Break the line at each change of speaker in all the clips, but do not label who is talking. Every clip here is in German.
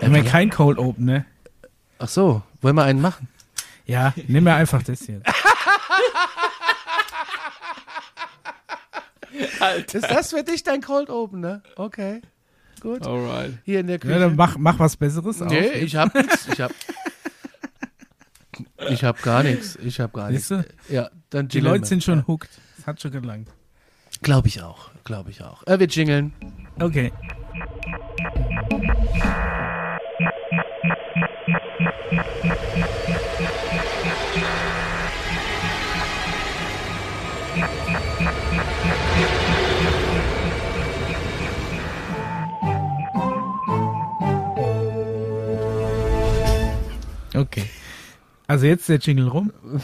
Haben wir kein Cold Open, ne?
Ach so, wollen wir einen machen?
Ja, nimm mir einfach das jetzt.
Ist das für dich dein Cold Open, ne? Okay. Gut.
Alright.
Hier in der Küche.
Ja, dann mach, mach was Besseres auf.
nee, ich hab nichts. Ich hab. Ich hab gar nichts. Ich hab gar nichts. Ja, dann
Die Leute sind schon hooked. Das hat schon gelangt.
Glaube ich auch. Glaube ich auch. Äh, wir jingeln.
Okay. Okay. Also jetzt der Jingle rum.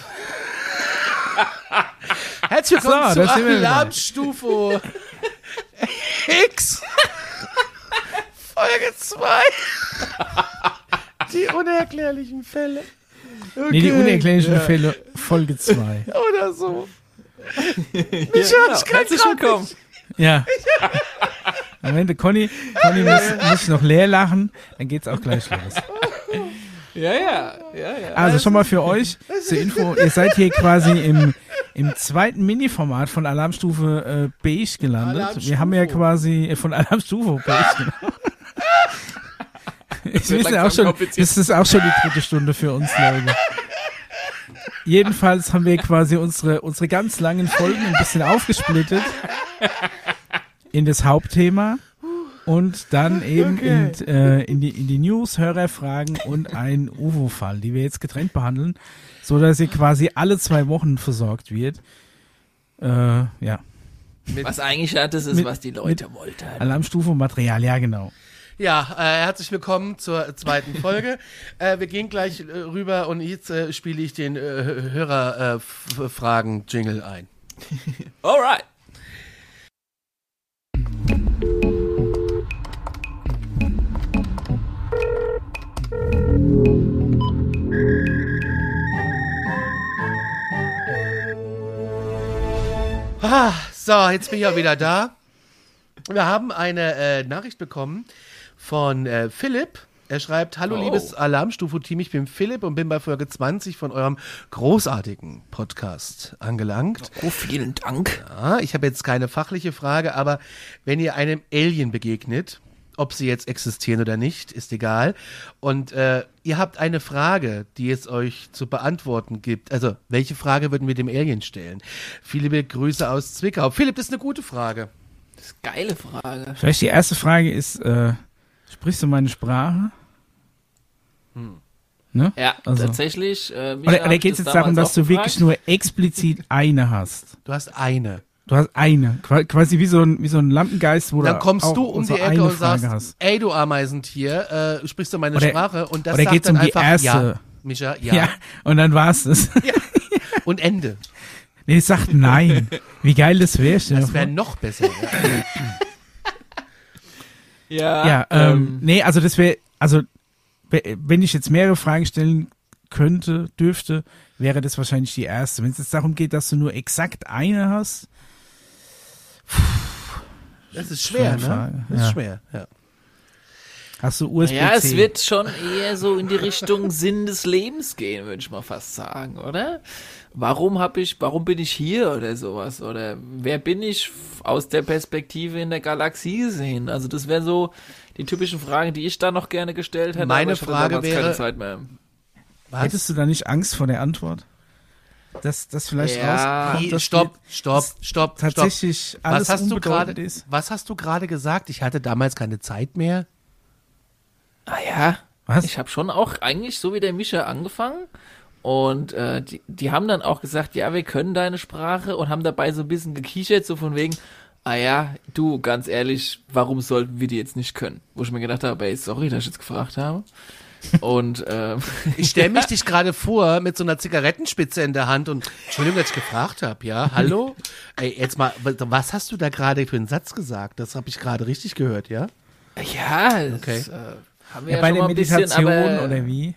Herzlich willkommen
So, wieder.
Alarmstufe X. Folge 2. Die unerklärlichen Fälle. Okay.
Nee, die unerklärlichen
Ja.
Fälle, Folge 2.
Oder so.
Ja,
ich
genau.
kann
Herzlich
grad
willkommen.
Ja. Am Ende, Conny, Conny muss, muss noch leer lachen, dann geht's auch gleich los.
Ja, ja, ja, ja.
Also schon mal für euch zur Info, ihr seid hier quasi im, im zweiten Mini-Format von Alarmstufe äh, Beige gelandet.
Alarmstufe.
Wir haben ja quasi äh, von Alarmstufe Beige gelandet. Ich
Wird
weiß ja
langsam
auch schon, das ist auch schon die dritte Stunde für uns, Leute. Jedenfalls haben wir quasi unsere, unsere ganz langen Folgen ein bisschen aufgesplittet in das Hauptthema und dann eben in, äh, in, die, in die News, Hörerfragen und ein UFO-Fall, die wir jetzt getrennt behandeln, so dass ihr quasi alle zwei Wochen versorgt wird. Äh, ja,
Was eigentlich ja das ist,
Mit-
was die Leute wollten.
Alarmstufe Material, ja genau.
Ja, äh, herzlich willkommen zur zweiten Folge. äh, wir gehen gleich äh, rüber und jetzt äh, spiele ich den äh, Hörerfragen-Jingle ein.
Alright.
Ah, so, jetzt bin ich auch wieder da. Wir haben eine äh, Nachricht bekommen von äh, Philipp. Er schreibt, hallo
Oh.
liebes Alarmstufe-Team, ich bin Philipp und bin bei Folge 20 von eurem großartigen Podcast angelangt.
Oh, vielen Dank.
Ja, ich habe jetzt keine fachliche Frage, aber wenn ihr einem Alien begegnet, ob sie jetzt existieren oder nicht, ist egal. Und äh, ihr habt eine Frage, die es euch zu beantworten gibt. Also, welche Frage würden wir dem Alien stellen? Viele liebe Grüße aus Zwickau. Philipp, das ist eine gute Frage.
Das ist eine geile Frage.
Vielleicht die erste Frage ist, äh, sprichst du meine Sprache? Ne?
Ja,
Also-
tatsächlich. Äh,
Oder, oder
ich
geht es jetzt darum, dass du
auch
wirklich
gefragt.
nur explizit eine hast?
Du hast eine.
Du hast eine, qua- quasi wie so ein, wie so ein Lampengeist, wo
Dann kommst
auch
du um die Ecke und
Frage
sagst,
hast.
ey du Ameisentier, äh, sprichst du meine
Oder-
Sprache? Und das
oder
sagt
geht's
dann
um die
einfach,
erste?
ja, Micha, ja.
Ja. und dann war's das.
Und Ende.
nee, sag nein. Wie geil das wäre.
Das wäre noch besser. Ja.
Ja,
Ja, ähm, nee, also das wäre, also we- wenn ich jetzt mehrere Fragen stellen könnte, dürfte, wäre das wahrscheinlich die erste. Wenn es jetzt darum geht, dass du nur exakt eine hast,
Das ist schwer, ne? Das ist
ja.
schwer, ja.
hast du USB-C.
ja, es wird schon eher so in die Richtung Sinn des Lebens gehen, würde ich mal fast sagen, oder? Warum hab ich, warum bin ich hier oder sowas? Oder wer bin ich aus der Perspektive in der Galaxie gesehen? Also das wären so die typischen Fragen, die ich da noch gerne gestellt hätte.
Meine
aber ich hatte
Frage wäre-
Zeit mehr.
Was?
Hättest du da nicht Angst vor der Antwort? Dass das vielleicht
Ja.
rauskommt, dass
stopp, stopp, stopp, stopp.
tatsächlich alles
Was hast du gerade?
ist?
Was hast du gerade gesagt? Ich hatte damals keine Zeit mehr.
Ah ja,
Was?
ich habe schon auch eigentlich so wie der Mischa angefangen und äh, die, die haben dann auch gesagt, ja, wir können deine Sprache und haben dabei so ein bisschen gekichert, so von wegen, ah ja, du, ganz ehrlich, warum sollten wir die jetzt nicht können? Wo ich mir gedacht habe, ey, sorry, dass ich jetzt gefragt habe. Und ähm,
Ich stelle mich dich gerade vor mit so einer Zigarettenspitze in der Hand und Entschuldigung, dass ich gefragt habe, ja? Hallo? Ey, jetzt mal, was hast du da gerade für einen Satz gesagt? Das habe ich gerade richtig gehört, ja?
ja, das,
Okay.
äh, haben wir
Ja,
ja,
bei
schon
der
mal ein bisschen,
Meditation
aber,
oder wie?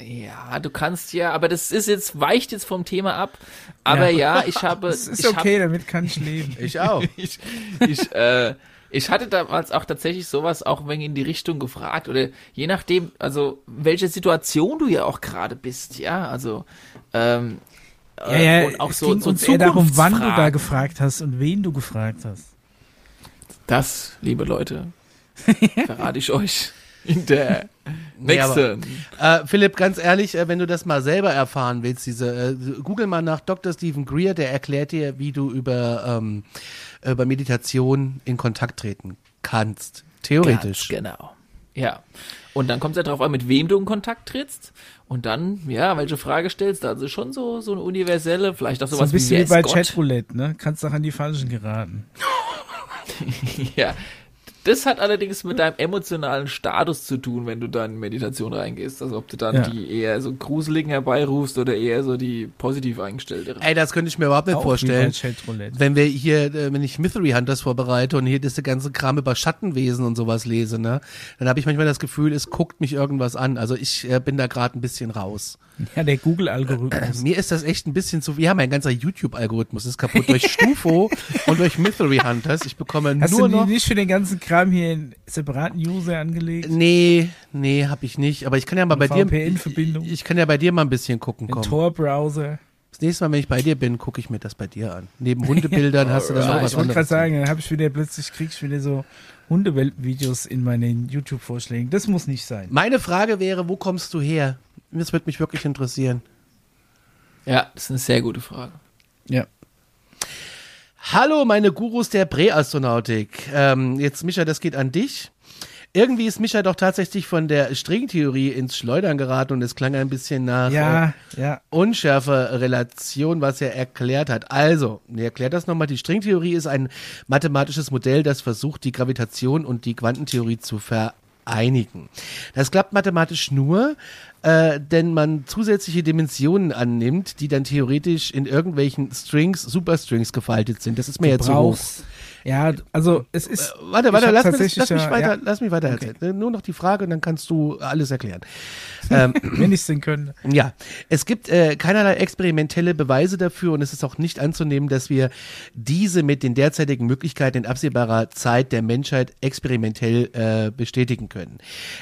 Ja, du kannst ja, aber das ist jetzt, weicht jetzt vom Thema ab. Aber ja, ich habe.
Das ist
ich hab,
okay, damit kann ich leben.
Ich auch.
ich, ich, äh, Ich hatte damals auch tatsächlich sowas auch wenn in die Richtung gefragt oder je nachdem, also welche Situation du ja auch gerade bist, ja, also ähm,
Ja, ja,
und auch
es
so,
ging
so
uns eher darum, wann du da gefragt hast und wen du gefragt hast.
Das, liebe Leute, verrate ich euch in der
Nee, aber-
nächsten.
Äh, Philipp, ganz ehrlich, äh, wenn du das mal selber erfahren willst, diese, äh, google mal nach Dr. Stephen Greer, der erklärt dir, wie du über, ähm, über Meditation in Kontakt treten kannst. Theoretisch.
Ganz genau. Ja. Und dann kommt es ja darauf an, mit wem du in Kontakt trittst. Und dann, ja, welche Frage stellst du? Also schon so, so eine universelle, vielleicht auch
So
sowas
ein bisschen
wie,
wie bei? Chatroulette, ne? Kannst doch an die Falschen geraten.
Ja. Das hat allerdings mit deinem emotionalen Status zu tun, wenn du dann in Meditation reingehst. Also ob du dann
Ja.
die eher so gruseligen herbeirufst oder eher so die positiv eingestellteren.
Ey, das könnte ich mir überhaupt nicht
Auch
vorstellen. Wenn wir hier, äh, wenn ich Mystery Hunters vorbereite und hier das ganze Kram über Schattenwesen und sowas lese, ne, dann habe ich manchmal das Gefühl, es guckt mich irgendwas an. Also ich äh, bin da gerade ein bisschen raus.
Ja, der Google-Algorithmus.
Mir ist das echt ein bisschen zu. Ja, mein ganzer YouTube-Algorithmus ist kaputt durch Stufo und durch Mystery Hunters. Ich bekomme
Hast
nur
du
noch.
nicht für den ganzen Kram hier einen separaten User angelegt?
Nee, nee, hab ich nicht. Aber ich kann ja mal bei dir.
VPN-Verbindung?
Ich kann ja bei dir mal ein bisschen gucken
Den
kommen.
Tor-Browser?
Das nächste Mal, wenn ich bei dir bin, gucke ich mir das bei dir an. Neben Hundebildern hast du dann
Ja,
noch was
ich wollte gerade
anderes.
sagen, dann habe ich wieder plötzlich krieg ich wieder so Hundewelt-Videos in meinen YouTube-Vorschlägen. Das muss nicht sein.
Meine Frage wäre, wo kommst du her? Das würde mich wirklich interessieren.
Ja, das ist eine sehr gute Frage.
Ja.
Hallo, meine Gurus der Präastronautik. Ähm, jetzt, Micha, das geht an dich. Irgendwie ist Micha doch tatsächlich von der Stringtheorie ins Schleudern geraten und es klang ein bisschen nach äh,
Ja, ja.
unschärfe Relation, was er erklärt hat. Also, er erklärt das nochmal. Die Stringtheorie ist ein mathematisches Modell, das versucht, die Gravitation und die Quantentheorie zu vereinigen. Das klappt mathematisch nur, äh, denn man zusätzliche Dimensionen annimmt, die dann theoretisch in irgendwelchen Strings, Superstrings gefaltet sind. Das ist mir
Du
jetzt zu hoch.
Ja, also es ist.
Warte,
ich
warte,
hab
lass, mich, lass mich weiter,
ja,
lass mich weiter
Okay.
erzählen. Nur noch die Frage und dann kannst du alles erklären. ähm,
Wenn ich es denn könnte.
ja, es gibt äh, keinerlei experimentelle Beweise dafür und es ist auch nicht anzunehmen, dass wir diese mit den derzeitigen Möglichkeiten in absehbarer Zeit der Menschheit experimentell äh, bestätigen können.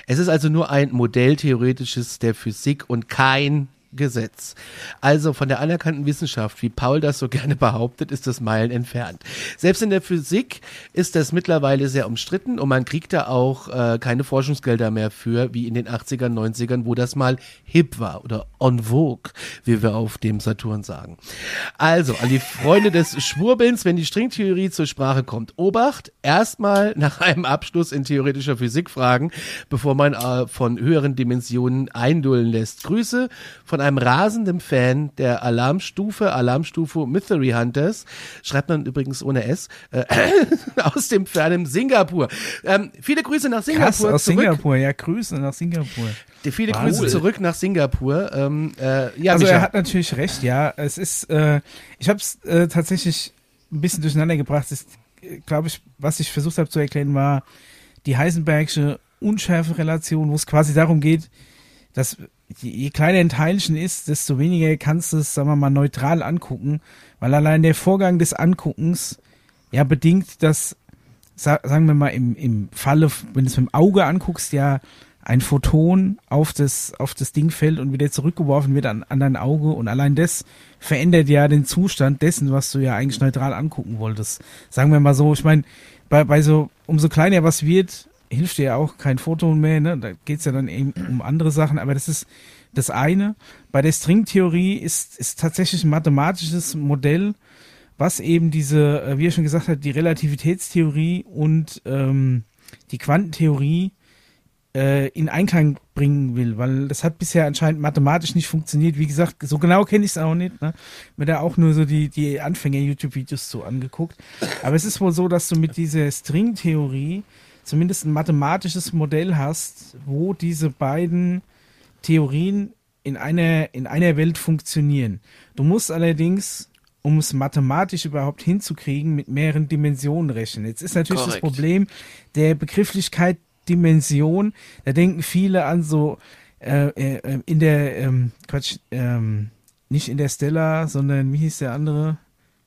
Es ist also nur ein Modell theoretisches der Physik und kein Gesetz. Also von der anerkannten Wissenschaft, wie Paul das so gerne behauptet, ist das Meilen entfernt. Selbst in der Physik ist das mittlerweile sehr umstritten und man kriegt da auch äh, keine Forschungsgelder mehr für, wie in den 80ern, 90ern, wo das mal hip war oder en vogue, wie wir auf dem Saturn sagen. Also, an die Freunde des Schwurbelns, wenn die Stringtheorie zur Sprache kommt, Obacht, erstmal nach einem Abschluss in theoretischer Physik fragen, bevor man äh, von höheren Dimensionen eindullen lässt. Grüße von einem rasenden Fan der Alarmstufe, Alarmstufe Mystery Hunters, schreibt man übrigens ohne S, äh, aus dem fernen Singapur. Ähm, viele Grüße nach Singapur
Krass, aus
zurück.
Singapur. Ja, Grüße nach Singapur.
Die Viele
Wahnsinn.
Grüße zurück nach Singapur. Ähm, äh, ja,
also
Micha.
er hat natürlich recht, ja. Es ist, äh, ich habe es äh, tatsächlich ein bisschen durcheinander gebracht. Das, glaube ich, was ich versucht habe zu erklären, war die Heisenbergsche Unschärferelation, wo es quasi darum geht, dass je, je kleiner ein Teilchen ist, desto weniger kannst du es, sagen wir mal, neutral angucken, weil allein der Vorgang des Anguckens ja bedingt, dass, sa sagen wir mal, im, im Falle, wenn du es mit dem Auge anguckst, ja ein Photon auf das, auf das Ding fällt und wieder zurückgeworfen wird an, an dein Auge und allein das verändert ja den Zustand dessen, was du ja eigentlich neutral angucken wolltest. Sagen wir mal so, ich meine, bei, bei so, umso kleiner was wird, hilft dir ja auch kein Photon mehr, ne? Da geht's ja dann eben um andere Sachen, aber das ist das eine. Bei der Stringtheorie ist, ist tatsächlich ein mathematisches Modell, was eben diese, äh, wie er schon gesagt hat, die Relativitätstheorie und ähm, die Quantentheorie äh, in Einklang bringen will, weil das hat bisher anscheinend mathematisch nicht funktioniert. Wie gesagt, so genau kenne ich es auch nicht. Ne? Mir da auch nur so die, die Anfänger-YouTube-Videos so angeguckt. Aber es ist wohl so, dass du mit dieser Stringtheorie zumindest ein mathematisches Modell hast, wo diese beiden Theorien in einer, in einer Welt funktionieren. Du musst allerdings, um es mathematisch überhaupt hinzukriegen, mit mehreren Dimensionen rechnen. Jetzt ist natürlich das
Korrekt.
Problem der Begrifflichkeit Dimension. Da denken viele an so äh, äh, in der ähm, Quatsch, ähm, nicht in der Stella, sondern wie hieß der andere?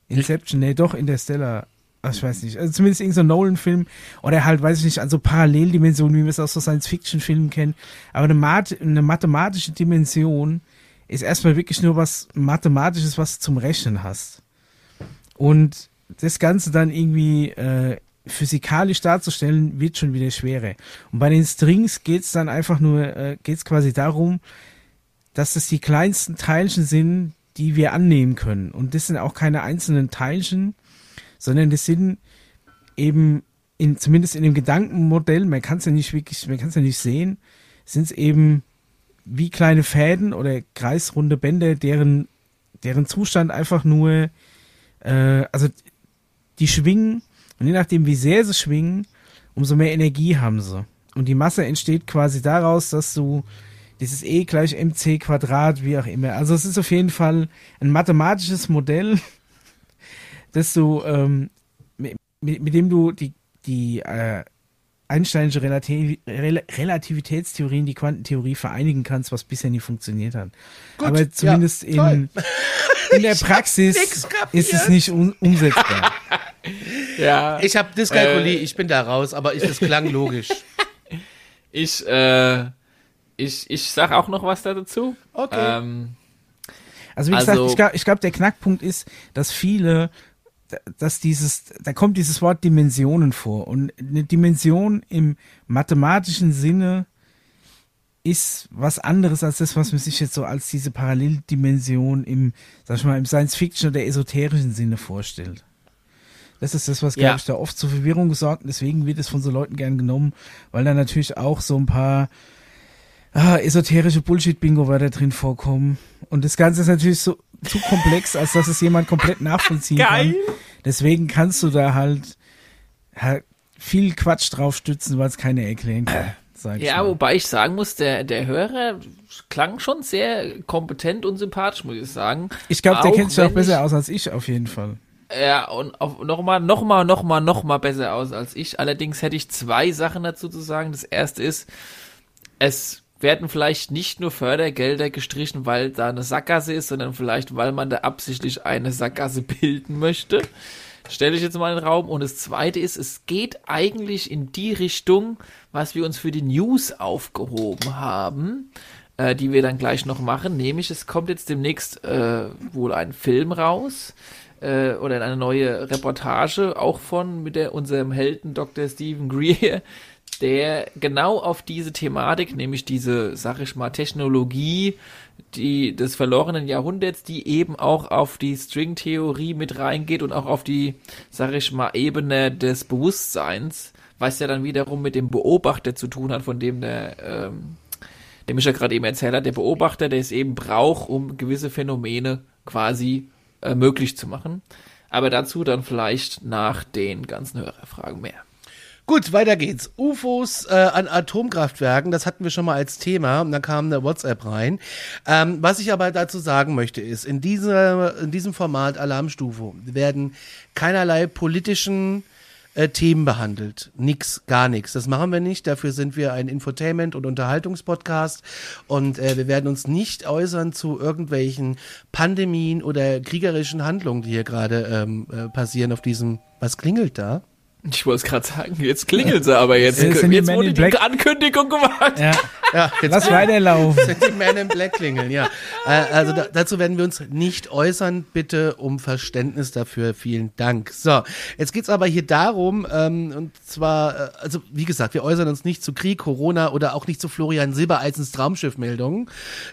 Inception, nee, doch in der Stella. Also ich weiß nicht, also zumindest irgendein so Nolan-Film oder halt, weiß ich nicht, an so Paralleldimensionen, wie wir es aus so Science-Fiction-Filmen kennen. Aber eine, Math eine mathematische Dimension ist erstmal wirklich nur was Mathematisches, was du zum Rechnen hast. Und das Ganze dann irgendwie äh, physikalisch darzustellen, wird schon wieder schwerer. Und bei den Strings geht es dann einfach nur, äh, geht es quasi darum, dass das die kleinsten Teilchen sind, die wir annehmen können. Und das sind auch keine einzelnen Teilchen, sondern das sind eben in, zumindest in dem Gedankenmodell, man kann es ja nicht wirklich, man kann es ja nicht sehen, sind es eben wie kleine Fäden oder kreisrunde Bänder, deren, deren Zustand einfach nur, äh, also die schwingen und je nachdem, wie sehr sie schwingen, umso mehr Energie haben sie. Und die Masse entsteht quasi daraus, dass du dieses E gleich mc Quadrat, wie auch immer. Also es ist auf jeden Fall ein mathematisches Modell, dass du, ähm, mit, mit, dem du die, die äh, Einsteinische Relativ Rel Relativitätstheorien, die Quantentheorie vereinigen kannst, was bisher nie funktioniert hat. Gut, Aber zumindest ja, in, in der Praxis ist es nicht un umsetzbar.
ja. Ich habe Dyskalkulie, äh, ich bin da raus, aber es klang logisch.
Ich, äh, ich, ich sag auch noch was dazu.
Okay. Ähm,
also wie gesagt, also, ich glaube, ich glaub, der Knackpunkt ist, dass viele dass dieses, da kommt dieses Wort Dimensionen vor. Und eine Dimension im mathematischen Sinne ist was anderes als das, was man sich jetzt so als diese Paralleldimension im, sag ich mal, im Science-Fiction oder esoterischen Sinne vorstellt. Das ist das, was, glaube ja. ich, da oft zur Verwirrung gesorgt. Und deswegen wird es von so Leuten gern genommen, weil da natürlich auch so ein paar ah, esoterische Bullshit-Bingo-Wörter drin vorkommen. Und das Ganze ist natürlich so zu komplex, als dass es jemand komplett nachvollziehen Geil. kann. Deswegen kannst du da halt, halt viel Quatsch drauf stützen, weil es keine erklären kann.
ja, mal. wobei ich sagen muss, der, der Hörer klang schon sehr kompetent und sympathisch, muss ich sagen.
Ich glaube, der kennt sich auch besser aus als ich, auf jeden Fall.
Ja, und nochmal, nochmal, nochmal, nochmal besser aus als ich. Allerdings hätte ich zwei Sachen dazu zu sagen. Das erste ist, es werden vielleicht nicht nur Fördergelder gestrichen, weil da eine Sackgasse ist, sondern vielleicht, weil man da absichtlich eine Sackgasse bilden möchte. Stelle ich jetzt mal in den Raum. Und das zweite ist, es geht eigentlich in die Richtung, was wir uns für die News aufgehoben haben, äh, die wir dann gleich noch machen. Nämlich, es kommt jetzt demnächst äh, wohl ein Film raus äh, oder eine neue Reportage, auch von mit der, unserem Helden Dr. Stephen Greer, der genau auf diese Thematik, nämlich diese, sag ich mal, Technologie, die des verlorenen Jahrhunderts, die eben auch auf die Stringtheorie mit reingeht und auch auf die, sag ich mal, Ebene des Bewusstseins, was ja dann wiederum mit dem Beobachter zu tun hat, von dem der, ähm, dem ich ja gerade eben erzählt hat, der Beobachter, der es eben braucht, um gewisse Phänomene quasi äh, möglich zu machen. Aber dazu dann vielleicht nach den ganzen Hörerfragen mehr.
Gut, weiter geht's. UFOs äh, an Atomkraftwerken, das hatten wir schon mal als Thema und da kam eine WhatsApp rein. Ähm, was ich aber dazu sagen möchte ist, in, dieser, in diesem Format Alarmstufe werden keinerlei politischen äh, Themen behandelt. Nix, gar nichts. Das machen wir nicht. Dafür sind wir ein Infotainment- und Unterhaltungspodcast und äh, wir werden uns nicht äußern zu irgendwelchen Pandemien oder kriegerischen Handlungen, die hier gerade ähm, äh, passieren auf diesem. Was klingelt da?
Ich wollte es gerade sagen, jetzt klingelt sie aber jetzt. Jetzt, wurde die Ankündigung gemacht.
Ja, ja jetzt Lass weiterlaufen.
Sind die Men in Black klingeln, ja. Äh, also da, dazu werden wir uns nicht äußern. Bitte um Verständnis dafür. Vielen Dank. So, jetzt geht's aber hier darum, ähm, und zwar, äh, also wie gesagt, wir äußern uns nicht zu Krieg, Corona oder auch nicht zu Florian Silbereisens Traumschiffmeldungen,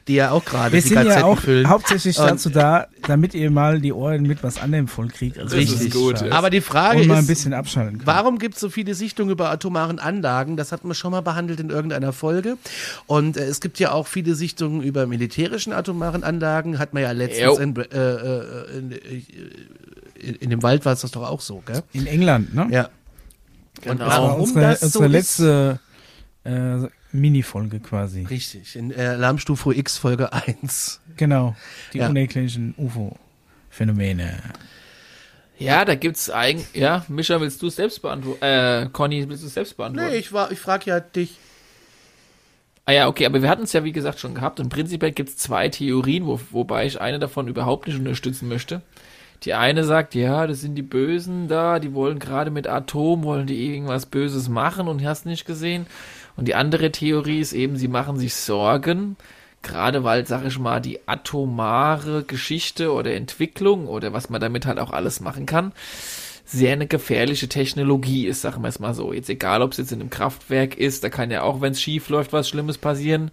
die ja auch gerade
die sind ja auch füllen. hauptsächlich und dazu da, damit ihr mal die Ohren mit was anderem vollkriegt.
Also richtig. gut. Aber die Frage
und
mal
ein bisschen abschalten
können. Warum gibt es so viele Sichtungen über atomaren Anlagen? Das hatten wir schon mal behandelt in irgendeiner Folge. Und äh, es gibt ja auch viele Sichtungen über militärischen atomaren Anlagen. Hat man ja letztens in, äh, äh, in, in, in, dem Wald war es das doch auch so, gell?
In England, ne?
Ja.
Genau. Und warum unsere, das unsere so letzte äh, Mini-Folge quasi.
Richtig, in äh, Alarmstufe X Folge 1.
Genau, die ja. unerklärlichen UFO-Phänomene.
Ja, da gibt's eigentlich, ja, Mischa, willst du es selbst beantworten? Äh, Conny, willst du es selbst beantworten?
Nee, ich, war, ich frage ja dich.
Ah ja, okay, aber wir hatten es ja wie gesagt schon gehabt und prinzipiell gibt's zwei Theorien, wo, wobei ich eine davon überhaupt nicht unterstützen möchte. Die eine sagt, ja, das sind die Bösen da, die wollen gerade mit Atom, wollen die irgendwas Böses machen und hast nicht gesehen. Und die andere Theorie ist eben, sie machen sich Sorgen, gerade weil, sag ich mal, die atomare Geschichte oder Entwicklung oder was man damit halt auch alles machen kann, sehr eine gefährliche Technologie ist, sagen wir es mal so. Jetzt egal, ob es jetzt in einem Kraftwerk ist, da kann ja auch, wenn es schief läuft, was Schlimmes passieren.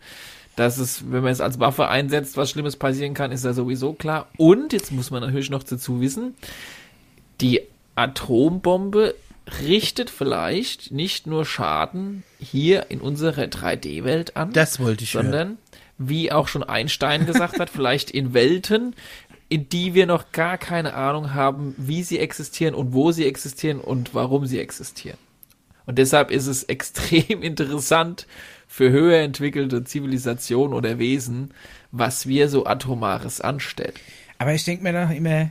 Dass es, wenn man es als Waffe einsetzt, was Schlimmes passieren kann, ist ja sowieso klar. Und jetzt muss man natürlich noch dazu wissen, die Atombombe richtet vielleicht nicht nur Schaden hier in unserer 3D-Welt an,
Das wollte ich hören.
sondern wie auch schon Einstein gesagt hat, vielleicht in Welten, in die wir noch gar keine Ahnung haben, wie sie existieren und wo sie existieren und warum sie existieren. Und deshalb ist es extrem interessant für höher entwickelte Zivilisationen oder Wesen, was wir so Atomares anstellen.
Aber ich denke mir doch immer,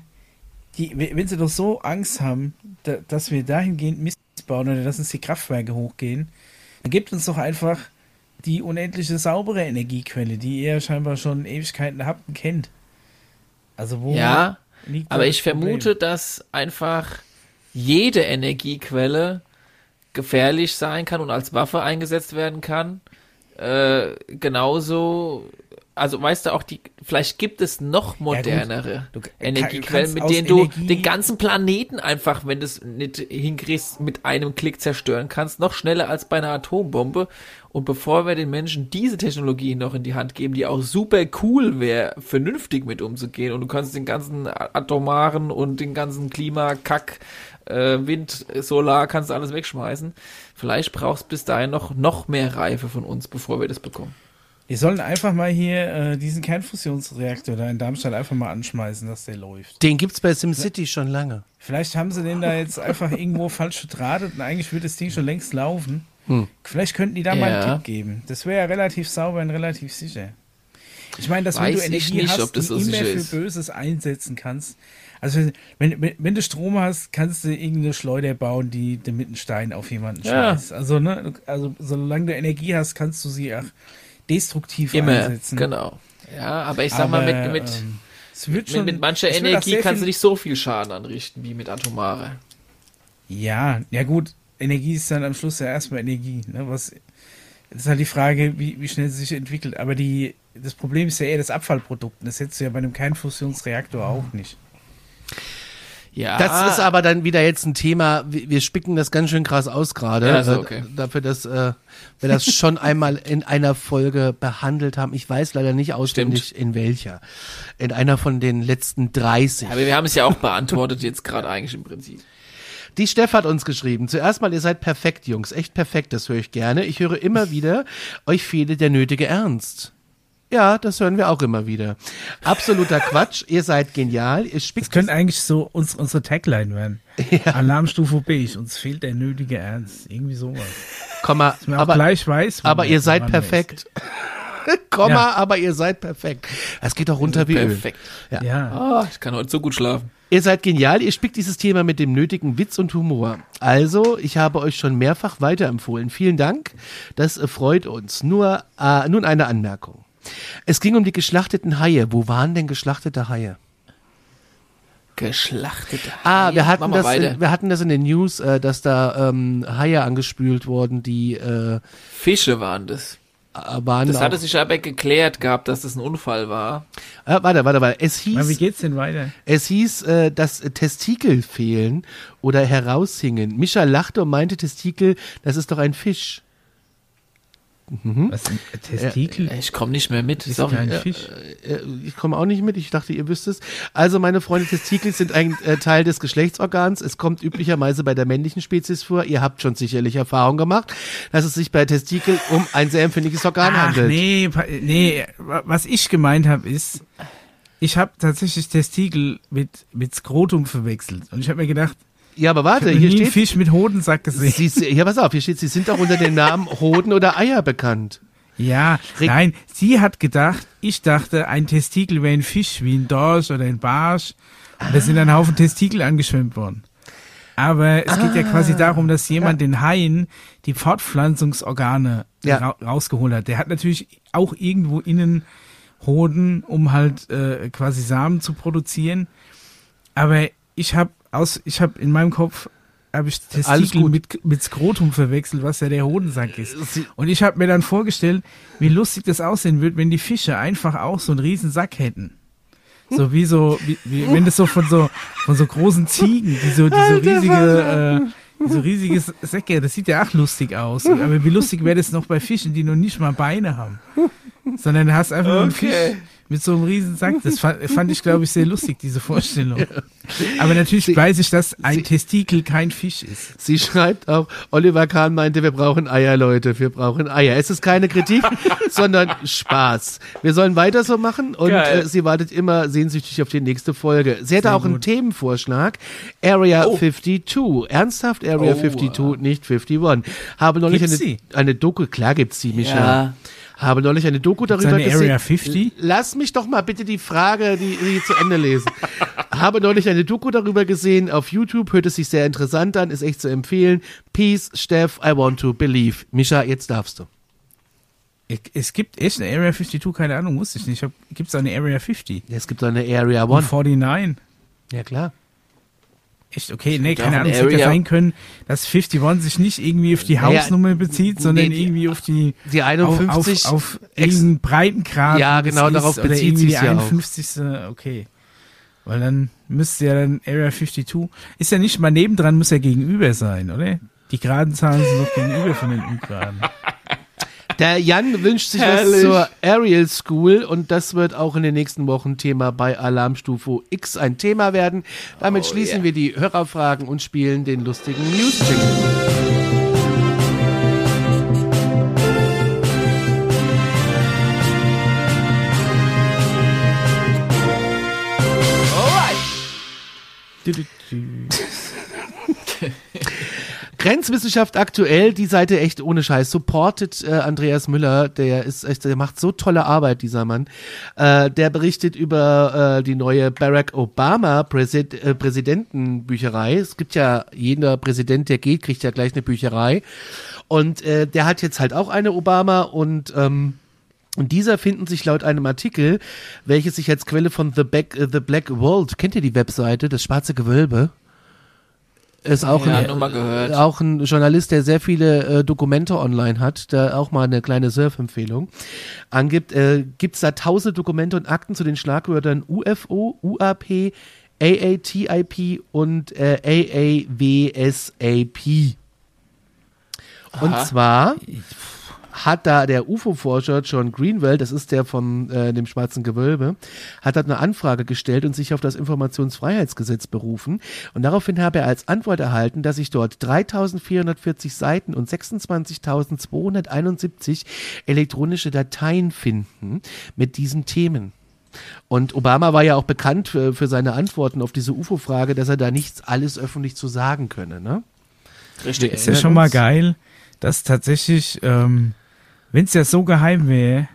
die, wenn sie doch so Angst haben, da, dass wir dahingehend Mist bauen oder dass uns die Kraftwerke hochgehen, dann gibt uns doch einfach die unendliche saubere Energiequelle, die ihr scheinbar schon Ewigkeiten habt und kennt. Also wo
Ja,
liegt
Aber ich vermute,
Problem?
dass einfach jede Energiequelle gefährlich sein kann und als Waffe eingesetzt werden kann. Äh, genauso, also weißt du auch, die, vielleicht gibt es noch modernere
Du- du
Energiequellen, mit denen du
Energie-
den ganzen Planeten einfach, wenn du es nicht hinkriegst, mit einem Klick zerstören kannst, noch schneller als bei einer Atombombe. Und bevor wir den Menschen diese Technologie noch in die Hand geben, die auch super cool wäre, vernünftig mit umzugehen, und du kannst den ganzen atomaren und den ganzen Klimakack, äh, Wind, Solar, kannst du alles wegschmeißen. Vielleicht brauchst bis dahin noch, noch mehr Reife von uns, bevor wir das bekommen.
Wir sollen einfach mal hier äh, diesen Kernfusionsreaktor da in Darmstadt einfach mal anschmeißen, dass der läuft.
Den gibt's bei SimCity schon lange.
Vielleicht haben sie den da jetzt einfach irgendwo falsch verdrahtet und eigentlich würde das Ding schon längst laufen.
Hm.
Vielleicht könnten die da mal
Ja.
einen Tipp geben. Das wäre ja relativ sauber und relativ sicher. Ich meine, dass wenn
Weiß
du
ich
Energie
nicht,
hast,
ob das
die
so
immer für
ist.
Böses einsetzen kannst. Also wenn, wenn, wenn du Strom hast, kannst du irgendeine Schleuder bauen, die damit einen Stein auf jemanden
Ja.
schmeißt. Also, ne, du- also solange du Energie hast, kannst du sie auch destruktiv
Immer,
einsetzen.
genau. Ja, aber ich sag mal, mit, mit,
ähm,
mit,
schon,
mit mancher Energie kannst du nicht so viel Schaden anrichten wie mit atomarer.
Ja, ja gut, Energie ist dann am Schluss ja erstmal Energie. Ne? Was, das ist halt die Frage, wie, wie schnell sie sich entwickelt. Aber die, das Problem ist ja eher das Abfallprodukt. Und Das hättest du ja bei einem Kernfusionsreaktor auch nicht.
Ja,
Das ist aber dann wieder jetzt ein Thema, wir spicken das ganz schön krass aus gerade.
Ja,
äh,
okay.
Dafür, dass äh, wir das schon einmal in einer Folge behandelt haben. Ich weiß leider nicht auswendig in welcher. In einer von den letzten 30.
aber wir haben es ja auch beantwortet jetzt gerade eigentlich im Prinzip.
Die Steff hat uns geschrieben. Zuerst mal, ihr seid perfekt, Jungs. Echt perfekt, das höre ich gerne. Ich höre immer wieder, euch fehle der nötige Ernst. Ja, das hören wir auch immer wieder. Absoluter Quatsch. Ihr seid genial. Ihr
Das
spickt
könnte eigentlich so uns, unsere Tagline werden. Alarmstufe beige, uns fehlt der nötige Ernst. Irgendwie sowas.
Komma,
Dass man auch
aber,
gleich weiß. wo
aber ihr seid perfekt. Komma,
Ja.
aber ihr seid perfekt. Das geht doch runter wie Öl.
Perfekt.
ist. Ja.
Ah, ich kann heute so gut schlafen.
Ihr seid genial, ihr spickt dieses Thema mit dem nötigen Witz und Humor. Also, ich habe euch schon mehrfach weiterempfohlen. Vielen Dank, das äh, freut uns. Nur, äh, nun eine Anmerkung. Es ging um die geschlachteten Haie. Wo waren denn geschlachtete Haie?
Geschlachtete
Ah,
Haie.
wir hatten, das in, wir hatten das in den News, äh, dass da ähm, Haie angespült wurden, die äh,
Fische waren das.
waren.
Das hatte sich aber geklärt gehabt, dass das ein Unfall war.
äh, warte, warte, warte. Es hieß,
Aber wie geht's denn weiter?
Es hieß, äh, dass äh, Testikel fehlen oder heraushingen. Mischa lachte und meinte, Testikel, das ist doch ein Fisch.
Was ein Testikel?
Ich komme nicht mehr mit.
ist
Sorry.
kein
Ja,
Fisch.
Äh, ich komme auch nicht mit, ich dachte, ihr wüsst es. Also, meine Freunde, Testikel sind ein äh, Teil des Geschlechtsorgans. Es kommt üblicherweise bei der männlichen Spezies vor. Ihr habt schon sicherlich Erfahrung gemacht, dass es sich bei Testikel um ein sehr empfindliches Organ
Ach,
handelt.
nee, nee, wa- was ich gemeint habe ist, ich habe tatsächlich Testikel mit, mit Skrotum verwechselt. Und ich habe mir gedacht,
Ja, aber
ich
warte,
habe
hier steht,
Fisch mit Hodensack gesehen.
sie, ja, pass auf, hier steht, sie sind auch unter dem Namen Hoden oder Eier bekannt.
Ja,
Reg-
nein, sie hat gedacht, ich dachte, ein Testikel wäre ein Fisch, wie ein Dorsch oder ein Barsch. Und da sind ein Haufen Testikel angeschwemmt worden. Aber es geht ja quasi darum, dass jemand den Haien die Fortpflanzungsorgane
Ja.
ra rausgeholt hat. Der hat natürlich auch irgendwo innen Hoden, um halt äh, quasi Samen zu produzieren. Aber ich habe aus, ich habe in meinem Kopf habe ich Testikel mit, mit Skrotum verwechselt, was ja der Hodensack ist. Und ich habe mir dann vorgestellt, wie lustig das aussehen würde, wenn die Fische einfach auch so einen riesen Sack hätten. So wie so, wie, wie wenn das so von so von so großen Ziegen, die so, die so riesige, äh, so riesige Säcke, das sieht ja auch lustig aus. Aber wie lustig wäre das noch bei Fischen, die noch nicht mal Beine haben. Sondern du hast einfach nur einen
Okay.
Fisch mit so einem riesen Sack. Das fand, fand ich, glaube ich, sehr lustig, diese Vorstellung. Aber natürlich
Sie-
weiß ich, dass ein
Sie-
Testikel kein Fisch ist.
Sie schreibt auch, Oliver Kahn meinte, wir brauchen Eier, Leute, wir brauchen Eier. Es ist keine Kritik, sondern Spaß. Wir sollen weiter so machen und äh, sie wartet immer sehnsüchtig auf die nächste Folge. Sie hatte
Sehr
auch einen
gut.
Themenvorschlag, Area
Oh.
52. Ernsthaft Area
Oh,
52, nicht 51. Habe neulich eine, eine Doku, klar gibt's sie, Micha.
Ja.
Habe neulich eine Doku darüber
eine
gesehen.
Area 50?
Lass mich doch mal bitte die Frage, die, die zu Ende lesen. Habe neulich eine Doku darüber gesehen auf YouTube, hört es sich sehr interessant an, ist echt zu empfehlen. Peace, Steff, I want to believe. Mischa, jetzt darfst du.
Es gibt echt eine Area 52, keine Ahnung, wusste ich nicht. Gibt es eine Area 50?
Es gibt eine Area
Und
One.
49?
Ja, klar.
Echt, okay, nee, keine
eine
Ahnung. Es hätte ja sein können, dass 51 sich nicht irgendwie auf die Hausnummer bezieht, sondern
nee, die-
irgendwie auf die
Die 51.
auf, auf, auf irgendeinen Breitengrad.
Ja, genau, darauf bezieht sich's
die
ja auch.
51. Okay. Weil dann müsste ja dann Area 52, ist ja nicht mal nebendran, muss ja gegenüber sein, oder? Die geraden Zahlen sind doch gegenüber von den ungeraden.
Der Jan wünscht sich was
Herrlich.
zur Aerial School und das wird auch in den nächsten Wochen Thema bei Alarmstufe X ein Thema werden. Damit
Oh,
schließen
yeah.
wir die Hörerfragen und spielen den lustigen
du, du.
Grenzwissenschaft aktuell, die Seite echt ohne Scheiß, supportet äh, Andreas Müller, der ist echt, der macht so tolle Arbeit, dieser Mann. Äh, der berichtet über äh, die neue Barack Obama Präsid äh, Präsidentenbücherei. Es gibt ja, jeder Präsident, der geht, kriegt ja gleich eine Bücherei. Und äh, der hat jetzt halt auch eine Obama und ähm, und dieser finden sich laut einem Artikel, welches sich als Quelle von The, Back, äh, The Black World, kennt ihr die Webseite, das schwarze Gewölbe? Ist auch
Ja,
ein, auch ein Journalist, der sehr viele äh, Dokumente online hat, da auch mal eine kleine Surf-Empfehlung angibt, äh, gibt es da tausend Dokumente und Akten zu den Schlagwörtern UFO, UAP, AATIP und äh, AAWSAP. Und
Aha.
zwar hat da der UFO-Forscher John Greenwell, das ist der von äh, dem Schwarzen Gewölbe, hat da eine Anfrage gestellt und sich auf das Informationsfreiheitsgesetz berufen. Und daraufhin habe er als Antwort erhalten, dass sich dort 3440 Seiten und 26.271 elektronische Dateien finden mit diesen Themen. Und Obama war ja auch bekannt für, für seine Antworten auf diese UFO-Frage, dass er da nichts alles öffentlich zu sagen könne, ne?
Richtig.
Ist ja schon mal geil, dass tatsächlich, ähm, wenn es ja so geheim wäre,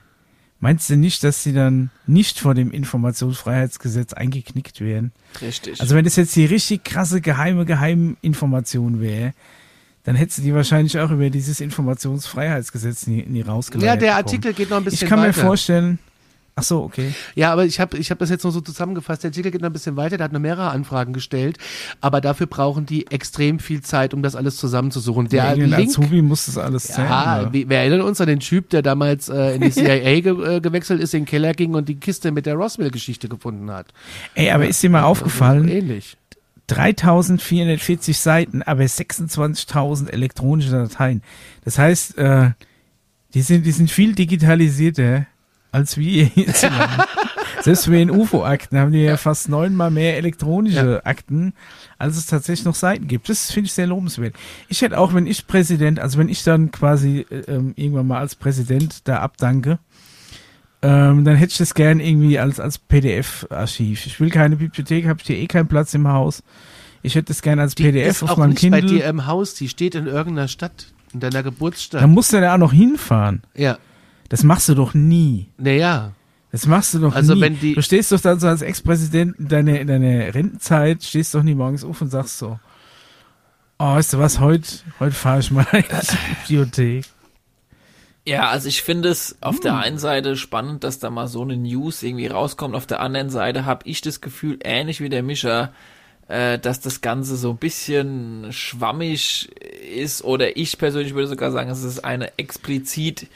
meinst du nicht, dass sie dann nicht vor dem Informationsfreiheitsgesetz eingeknickt wären?
Richtig.
Also wenn das jetzt die richtig krasse geheime Geheiminformation wäre, dann hättest du die wahrscheinlich auch über dieses Informationsfreiheitsgesetz nie, nie rausgeleitet.
Ja, der
bekommen.
Artikel geht noch ein bisschen
Ich kann
weiter.
mir vorstellen, ach so, okay.
Ja, aber ich habe ich hab das jetzt nur so zusammengefasst. Der Artikel geht noch ein bisschen weiter, der hat noch mehrere Anfragen gestellt, aber dafür brauchen die extrem viel Zeit, um das alles zusammenzusuchen. Der
Irgendein
Link,
Azubi muss das alles zählen.
ja, wir, wir erinnern uns an den Typ, der damals äh, in die CIA ge äh, gewechselt ist, in den Keller ging und die Kiste mit der Roswell-Geschichte gefunden hat.
Ey, aber ist dir mal aufgefallen,
Ähnlich.
3440 Seiten, aber 26.000 elektronische Dateien. Das heißt, äh, die sind, die sind viel digitalisierter als wir hierzulande. Selbst wir in UFO-Akten haben die ja fast neunmal mehr elektronische Akten, als es tatsächlich noch Seiten gibt. Das finde ich sehr lobenswert. Ich hätte auch, wenn ich Präsident, also wenn ich dann quasi äh, ähm, irgendwann mal als Präsident da abdanke, ähm, dann hätte ich das gern irgendwie als, als PDF-Archiv. Ich will keine Bibliothek, habe ich hier eh keinen Platz im Haus. Ich hätte das gerne als
Die
PDF
ist
auf
auch
meinem
nicht bei
Kindle.
dir im Haus, die steht in irgendeiner Stadt, in deiner Geburtsstadt.
Da musst du da auch noch hinfahren.
ja,
Das machst du doch nie.
naja.
Das machst du doch
Also
nie.
wenn die-
du stehst doch dann so als Ex-Präsident in deiner in deiner Rentenzeit, stehst doch nie morgens auf und sagst so, oh, weißt du was, heute, heute fahre ich mal in die Bibliothek.
Ja, also ich finde es auf der einen Seite spannend, dass da mal so eine News irgendwie rauskommt. Auf der anderen Seite habe ich das Gefühl, ähnlich wie der Mischer, äh, dass das Ganze so ein bisschen schwammig ist. Oder ich persönlich würde sogar sagen, es ist eine explizit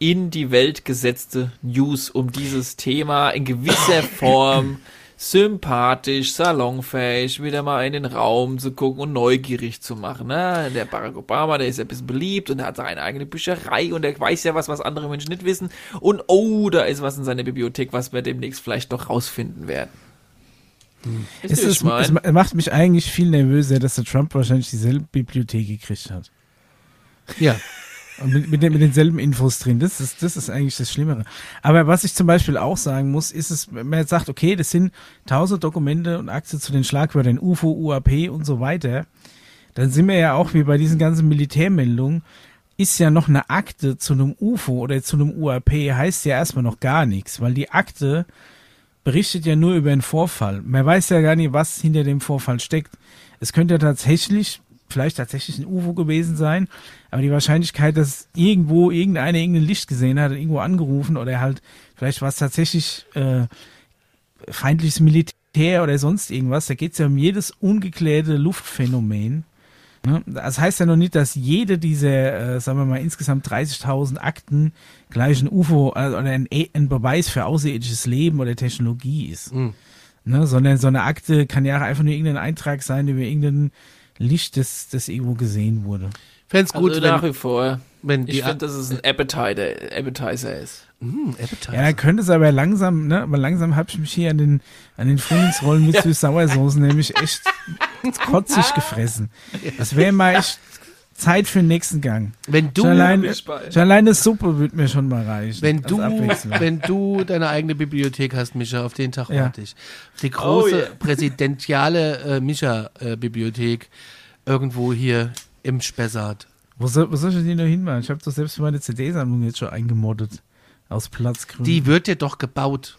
in die Welt gesetzte News, um dieses Thema in gewisser Form sympathisch, salonfähig, wieder mal in den Raum zu gucken und neugierig zu machen. Ne? Der Barack Obama, der ist ja ein bisschen beliebt und er hat seine eigene Bücherei und er weiß ja was, was andere Menschen nicht wissen. Und oh, da ist was in seiner Bibliothek, was wir demnächst vielleicht doch rausfinden werden.
Hm. Es, ist, es macht mich eigentlich viel nervöser, dass der Trump wahrscheinlich dieselbe Bibliothek gekriegt hat.
Ja.
Und mit, mit, mit denselben Infos drin. Das ist, das ist eigentlich das Schlimmere. Aber was ich zum Beispiel auch sagen muss, ist es, wenn man jetzt sagt, okay, das sind tausend Dokumente und Akte zu den Schlagwörtern UFO, UAP und so weiter, dann sind wir ja auch wie bei diesen ganzen Militärmeldungen, ist ja noch eine Akte zu einem UFO oder zu einem UAP, heißt ja erstmal noch gar nichts, weil die Akte berichtet ja nur über einen Vorfall. Man weiß ja gar nicht, was hinter dem Vorfall steckt. Es könnte ja tatsächlich vielleicht tatsächlich ein UFO gewesen sein, aber die Wahrscheinlichkeit, dass irgendwo irgendeiner irgendein Licht gesehen hat, irgendwo angerufen oder halt vielleicht war es tatsächlich äh, feindliches Militär oder sonst irgendwas, da geht es ja um jedes ungeklärte Luftphänomen. Ne? Das heißt ja noch nicht, dass jede dieser, äh, sagen wir mal, insgesamt 30.000 Akten gleich ein UFO äh, oder ein, ein, Beweis für außerirdisches Leben oder Technologie ist. Mhm. Ne? Sondern so eine Akte kann ja einfach nur irgendein Eintrag sein über irgendein Licht, das, das irgendwo gesehen wurde.
Fände es gut, also wenn, nach wie vor. Wenn ich finde, dass es ein Appetizer, Appetizer ist.
Mm, Appetizer. Ja, dann könnte es aber langsam, ne, aber langsam habe ich mich hier an den, an den Frühlingsrollen mit ja. Süß-Sauersoßen nämlich echt kotzig gefressen. Das wäre mal echt Zeit für den nächsten Gang.
Wenn du,
schon alleine, schon alleine Suppe würde mir schon mal reichen.
Wenn du, wenn du deine eigene Bibliothek hast, Micha, auf den Tag ja. warte ich. Die große oh, yeah. präsidentiale äh, Micha-Bibliothek äh, irgendwo hier im Spessart.
Wo soll, wo soll ich denn noch hinmachen? Ich habe doch selbst meine CD-Sammlung jetzt schon eingemoddet. Aus Platzgründen.
Die wird ja doch gebaut.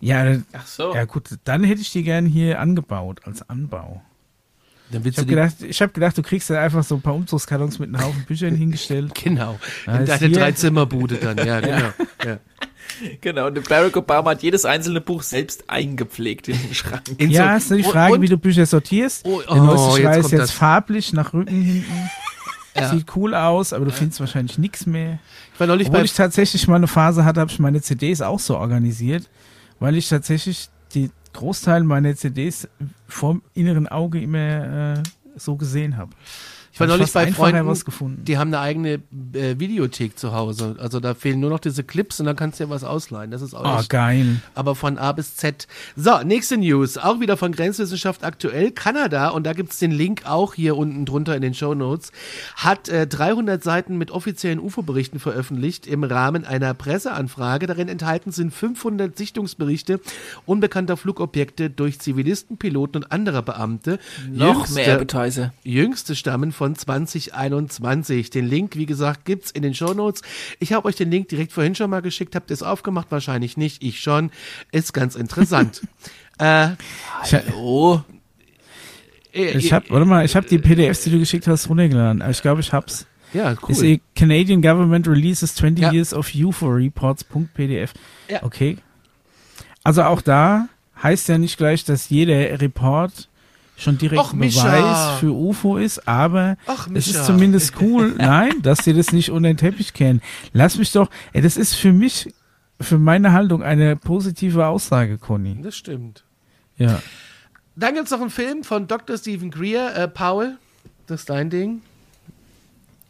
Ja, Ach so. ja gut, dann hätte ich die gerne hier angebaut, als Anbau ich habe gedacht, hab gedacht, du kriegst da einfach so ein paar Umzugskartons mit einem Haufen Büchern hingestellt.
Genau. In deine Dreizimmerbude dann, ja, genau. ja.
Genau, und Barack Obama hat jedes einzelne Buch selbst eingepflegt in den Schrank.
In ja, so, ist nur die Frage, und, wie du Bücher sortierst. Oh, oh, Der jetzt weiß jetzt das. farblich nach Rücken hinten. Ja. Sieht cool aus, aber du findest wahrscheinlich nichts mehr. Ich war neulich Obwohl ich tatsächlich mal eine Phase hatte, habe ich meine CDs auch so organisiert, weil ich tatsächlich die Großteil meiner CDs vom inneren Auge immer äh, so gesehen habe.
Ich war neulich bei Freunden, was gefunden. die haben eine eigene äh, Videothek zu Hause. Also da fehlen nur noch diese Clips und dann kannst du ja was ausleihen. Das ist auch
oh, geil.
Aber von A bis Z. So, nächste News. Auch wieder von Grenzwissenschaft aktuell. Kanada, und da gibt's den Link auch hier unten drunter in den Show Notes, hat äh, 300 Seiten mit offiziellen UFO-Berichten veröffentlicht im Rahmen einer Presseanfrage. Darin enthalten sind 500 Sichtungsberichte unbekannter Flugobjekte durch Zivilisten, Piloten und andere Beamte.
Noch jüngste, mehr Appetizer.
Jüngste stammen von von 2021. Den Link, wie gesagt, gibt's in den Show Notes. Ich habe euch den Link direkt vorhin schon mal geschickt. Habt ihr es aufgemacht? Wahrscheinlich nicht. Ich schon. Ist ganz interessant.
äh, Hallo? Ich habe, warte mal, ich habe die PDFs, die du geschickt hast, runtergeladen. Ich glaube, ich hab's.
Ja, cool.
Ist eh Canadian Government releases 20 ja. years of UFO reports.pdf. Ja. Okay. Also auch da heißt ja nicht gleich, dass jeder Report schon direkt Och, ein Beweis für UFO ist, aber Ach, es ist zumindest cool, nein, dass sie das nicht unter den Teppich kennen. Lass mich doch, ey, das ist für mich, für meine Haltung eine positive Aussage, Conny.
Das stimmt.
Ja.
Dann gibt es noch einen Film von Dr. Stephen Greer, äh, Paul, das ist dein Ding.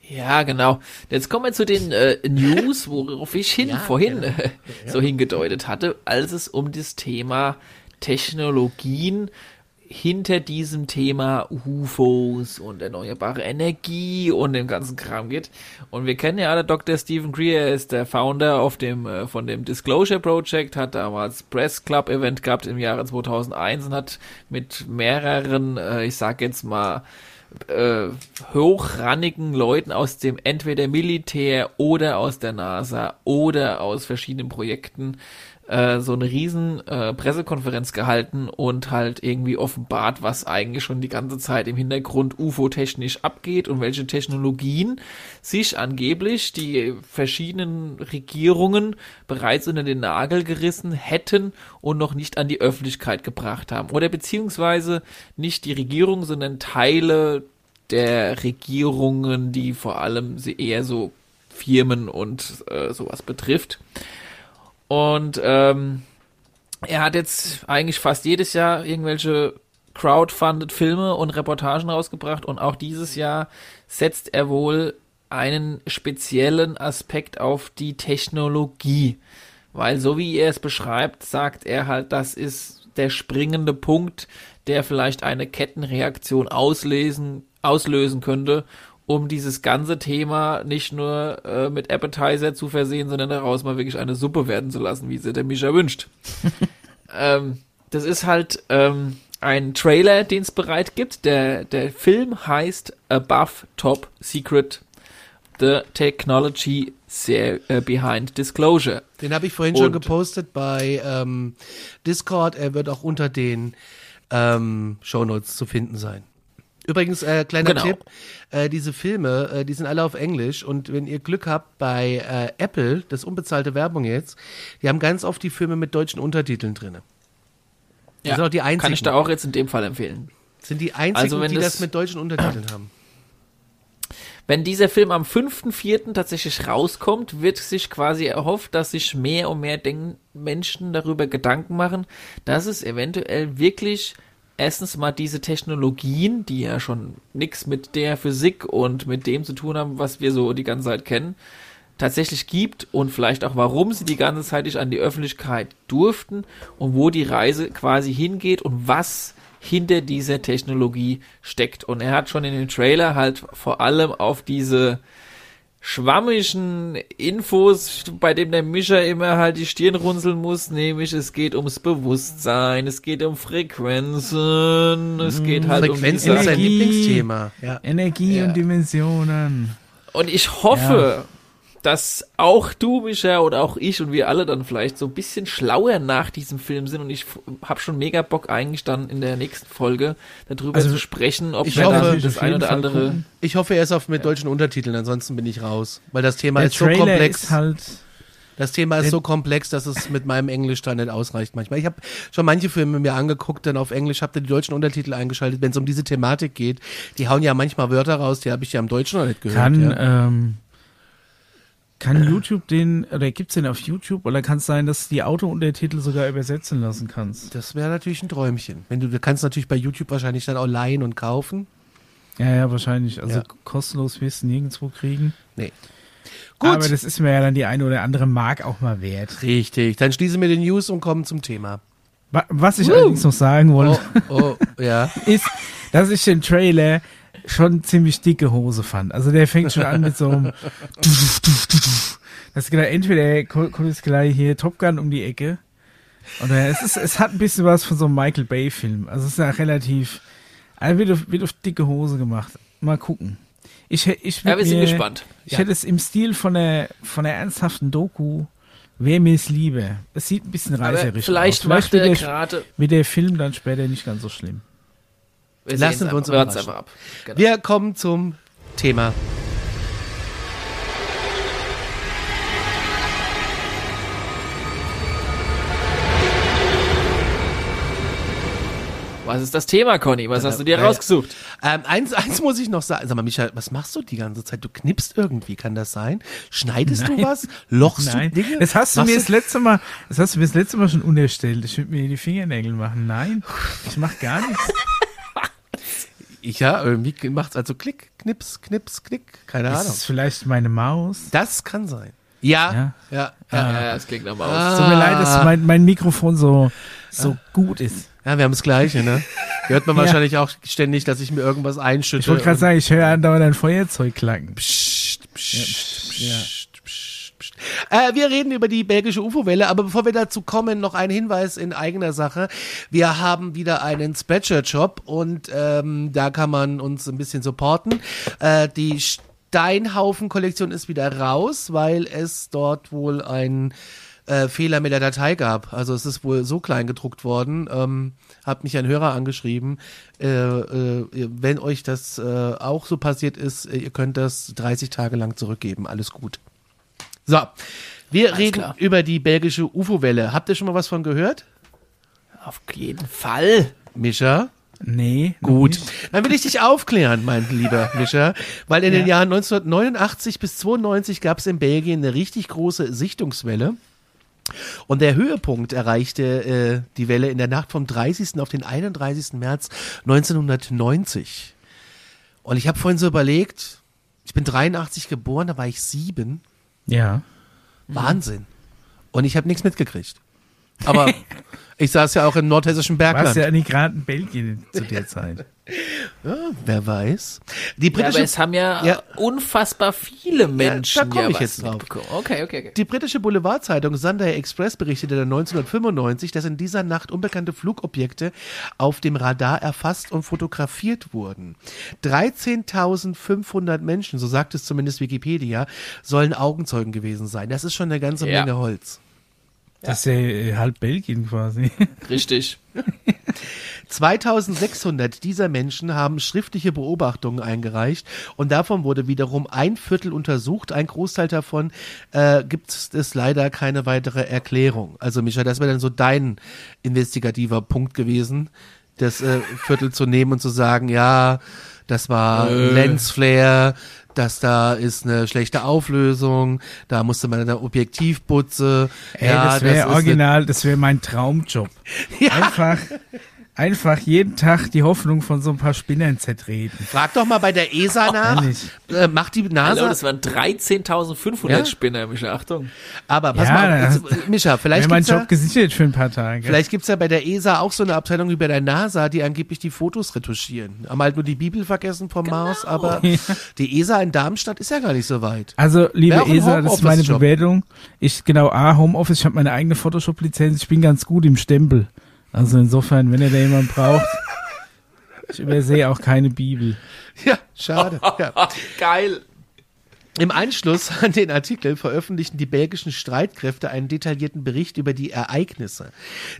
Ja, genau. Jetzt kommen wir zu den äh, News, worauf ich hin, ja, vorhin genau. äh, so hingedeutet hatte, als es um das Thema Technologien hinter diesem Thema UFOs und erneuerbare Energie und dem ganzen Kram geht. Und wir kennen ja alle Dr. Stephen Greer, ist der Founder auf dem, äh, von dem Disclosure Project, hat damals Press Club Event gehabt im Jahre 2001 und hat mit mehreren, äh, ich sag jetzt mal, äh, hochrannigen Leuten aus dem entweder Militär oder aus der NASA oder aus verschiedenen Projekten äh, so eine riesen äh, Pressekonferenz gehalten und halt irgendwie offenbart, was eigentlich schon die ganze Zeit im Hintergrund UFO-technisch abgeht und welche Technologien sich angeblich die verschiedenen Regierungen bereits unter den Nagel gerissen hätten und noch nicht an die Öffentlichkeit gebracht haben. Oder beziehungsweise nicht die Regierung, sondern Teile der Regierungen, die vor allem eher so Firmen und äh, sowas betrifft. Und ähm, er hat jetzt eigentlich fast jedes Jahr irgendwelche crowdfunded Filme und Reportagen rausgebracht und auch dieses Jahr setzt er wohl einen speziellen Aspekt auf die Technologie. Weil so wie er es beschreibt, sagt er halt, das ist der springende Punkt, der vielleicht eine Kettenreaktion auslesen, auslösen könnte um dieses ganze Thema nicht nur äh, mit Appetizer zu versehen, sondern daraus mal wirklich eine Suppe werden zu lassen, wie sie der Mischa wünscht. ähm, das ist halt ähm, ein Trailer, den es bereit gibt. Der, der Film heißt Above Top Secret The Technology sehr, äh, Behind Disclosure.
Den habe ich vorhin Und schon gepostet bei ähm, Discord. Er wird auch unter den ähm, Shownotes zu finden sein. Übrigens, äh, kleiner genau. Tipp, äh, diese Filme, äh, die sind alle auf Englisch und wenn ihr Glück habt bei äh, Apple, das unbezahlte Werbung jetzt, die haben ganz oft die Filme mit deutschen Untertiteln drin.
Ja, sind auch die einzigen. kann ich da auch jetzt in dem Fall empfehlen.
Sind die einzigen, also die das, das mit deutschen Untertiteln haben.
Wenn dieser Film am 5.4. tatsächlich rauskommt, wird sich quasi erhofft, dass sich mehr und mehr Menschen darüber Gedanken machen, dass es eventuell wirklich erstens mal diese Technologien, die ja schon nichts mit der Physik und mit dem zu tun haben, was wir so die ganze Zeit kennen, tatsächlich gibt und vielleicht auch warum sie die ganze Zeit nicht an die Öffentlichkeit durften und wo die Reise quasi hingeht und was hinter dieser Technologie steckt. Und er hat schon in dem Trailer halt vor allem auf diese schwammigen Infos, bei dem der Mischer immer halt die Stirn runzeln muss, nämlich es geht ums Bewusstsein, es geht um Frequenzen, es geht halt
Frequenzen um
Frequenzen ist
sein Lieblingsthema.
Ja. Energie ja. und Dimensionen.
Und ich hoffe, ja dass auch du, Micha, oder auch ich und wir alle dann vielleicht so ein bisschen schlauer nach diesem Film sind und ich habe schon mega Bock eigentlich dann in der nächsten Folge darüber also, zu sprechen, ob
wir hoffe, das ein oder andere. Gucken. Ich hoffe, er ist auf mit deutschen Untertiteln, ansonsten bin ich raus, weil das Thema der ist Trailer so komplex. Ist halt das Thema ist so komplex, dass es mit meinem Englisch da nicht ausreicht manchmal. Ich habe schon manche Filme mir angeguckt, dann auf Englisch, habe die deutschen Untertitel eingeschaltet, wenn es um diese Thematik geht. Die hauen ja manchmal Wörter raus, die habe ich ja im Deutschen noch nicht gehört.
Kann,
ja.
ähm, kann YouTube den, oder gibt's den auf YouTube? Oder kann es sein, dass du die Autountertitel sogar übersetzen lassen kannst?
Das wäre natürlich ein Träumchen. Wenn du, du kannst natürlich bei YouTube wahrscheinlich dann auch leihen und kaufen.
Ja, ja, wahrscheinlich. Also ja. kostenlos wirst du nirgendwo kriegen.
Nee.
Gut. Aber das ist mir ja dann die eine oder andere Mark auch mal wert.
Richtig. Dann schließen wir den News und kommen zum Thema.
Was ich uh. allerdings noch sagen wollte,
oh, oh, ja.
ist, dass ich den Trailer schon ziemlich dicke Hose fand. Also der fängt schon an mit so einem Das ist genau, entweder kommt jetzt gleich hier Top Gun um die Ecke oder es ist, es hat ein bisschen was von so einem Michael Bay Film. Also es ist ja relativ, also wird auf, wird auf dicke Hose gemacht. Mal gucken. Ich, ich
ja, wir sind gespannt.
Ich ja. hätte es im Stil von der, von der ernsthaften Doku Wer mir es liebe. Es sieht ein bisschen
vielleicht aus. Vielleicht macht er gerade.
Mit der Film dann später nicht ganz so schlimm.
Wir Lassen wir uns überraschen. ab. Genau. Wir kommen zum Thema.
Was ist das Thema, Conny? Was hast du dir rausgesucht?
Ähm, eins, eins muss ich noch sagen. Sag mal, Michael, was machst du die ganze Zeit? Du knippst irgendwie, kann das sein? Schneidest Nein. du was? Lochst Nein. du Dinge?
Das hast du mir das letzte Mal, das hast du mir das letzte Mal schon unerstellt. Ich würde mir die Fingernägel machen. Nein, ich mach gar nichts.
Ich ja, irgendwie macht's also Klick, Knips, Knips, Knick, keine
ist
Ahnung.
Ist es vielleicht meine Maus?
Das kann sein. Ja, ja,
ja, ja, ja, das klingt nach Maus.
Ah. Tut mir leid, dass mein, mein Mikrofon so, so ah. gut ist.
Ja, wir haben das Gleiche, ne? Hört man ja. wahrscheinlich auch ständig, dass ich mir irgendwas einschütte.
Ich wollte gerade sagen, ich höre andauernd ein Feuerzeug klacken. Psst, psst, ja,
psst, ja. Äh, wir reden über die belgische UFO-Welle, aber bevor wir dazu kommen, noch ein Hinweis in eigener Sache. Wir haben wieder einen Spreadshirt-Shop und ähm, da kann man uns ein bisschen supporten. Äh, die Steinhaufen-Kollektion ist wieder raus, weil es dort wohl ein äh, Fehler mit der Datei gab. Also es ist wohl so klein gedruckt worden. Ähm, hat mich ein Hörer angeschrieben. Äh, äh, wenn euch das äh, auch so passiert ist, ihr könnt das 30 Tage lang zurückgeben. Alles gut. So, wir
Alles
reden
klar.
über die belgische UFO-Welle. Habt ihr schon mal was von gehört?
Auf jeden Fall.
Mischa?
Nee.
Gut. Dann will ich dich aufklären, mein lieber Mischa, weil in den
Ja.
Jahren 1989 bis 92 gab es in Belgien eine richtig große Sichtungswelle. Und der Höhepunkt erreichte äh, die Welle in der Nacht vom 30. auf den 31. März 1990. Und ich habe vorhin so überlegt, ich bin 83 geboren, da war ich sieben.
Ja.
Wahnsinn. Und ich habe nichts mitgekriegt. Aber ich saß ja auch im nordhessischen
Warst
Bergland.
ja nicht gerade in Belgien zu der Zeit.
Ja, wer weiß. Die
Ja,
britische
aber es haben ja,
Ja.
unfassbar viele Menschen
da komm ich jetzt drauf.
Okay, okay, okay.
Die britische Boulevardzeitung Sunday Express berichtete dann 1995, dass in dieser Nacht unbekannte Flugobjekte auf dem Radar erfasst und fotografiert wurden. 13.500 Menschen, so sagt es zumindest Wikipedia, sollen Augenzeugen gewesen sein. Das ist schon eine ganze
Ja.
Menge Holz.
Das ist ja äh, halb Belgien quasi.
Richtig.
2600 dieser Menschen haben schriftliche Beobachtungen eingereicht und davon wurde wiederum ein Viertel untersucht. Ein Großteil davon äh, gibt es leider keine weitere Erklärung. Also Micha, das wäre dann so dein investigativer Punkt gewesen, das äh, Viertel zu nehmen und zu sagen, ja, das war
Äh.
Lensflare, dass da ist eine schlechte Auflösung, da musste man eine Objektivputze.
Ey,
ja,
das wäre original, das wäre mein Traumjob. Einfach, einfach jeden Tag die Hoffnung von so ein paar Spinnern zertreten.
Frag doch mal bei der ESA nach.
Ehrlich.
Äh, macht die NASA.
Hallo, das waren 13.500
Ja?
Spinner, Micha. Achtung.
Aber pass
Ja,
mal,
das-
auf, jetzt, Micha, vielleicht
mein
gibt's, ja,
Job gesichert für ein paar Tage.
vielleicht gibt's ja bei der ESA auch so eine Abteilung wie bei der NASA, die angeblich die Fotos retuschieren. Haben halt nur die Bibel vergessen vom Mars, aber die ESA in Darmstadt ist ja gar nicht so weit.
Also, liebe Esa, das ist meine. Bewertung. Ich, genau, A, Homeoffice, ich habe meine eigene Photoshop-Lizenz, ich bin ganz gut im Stempel. Also insofern, wenn ihr da jemanden braucht, ich übersehe auch keine Bibel.
Ja, schade. Ja.
Geil.
Im Anschluss an den Artikel veröffentlichten die belgischen Streitkräfte einen detaillierten Bericht über die Ereignisse.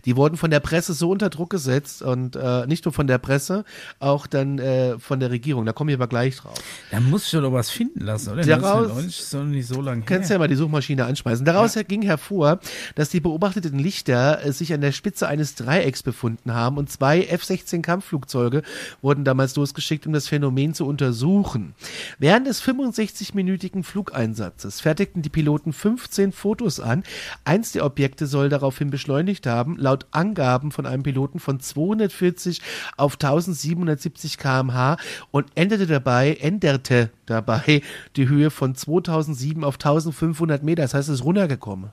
Die wurden von der Presse so unter Druck gesetzt und äh, nicht nur von der Presse, auch dann äh, von der Regierung. Da komme ich aber gleich drauf.
Da muss ich doch was finden lassen, oder?
Daraus-
1990 ist doch nicht so lange
Du kannst
her.
ja mal die Suchmaschine anschmeißen. Daraus ging hervor, dass die beobachteten Lichter äh, sich an der Spitze eines Dreiecks befunden haben und zwei F-16 Kampfflugzeuge wurden damals losgeschickt, um das Phänomen zu untersuchen. Während des 65-minütigen Flugeinsatzes fertigten die Piloten 15 Fotos an. Eins der Objekte soll daraufhin beschleunigt haben, laut Angaben von einem Piloten von 240 auf 1770 kmh und endete dabei, änderte dabei die Höhe von 2007 auf 1500 Meter. Das heißt, es ist runtergekommen.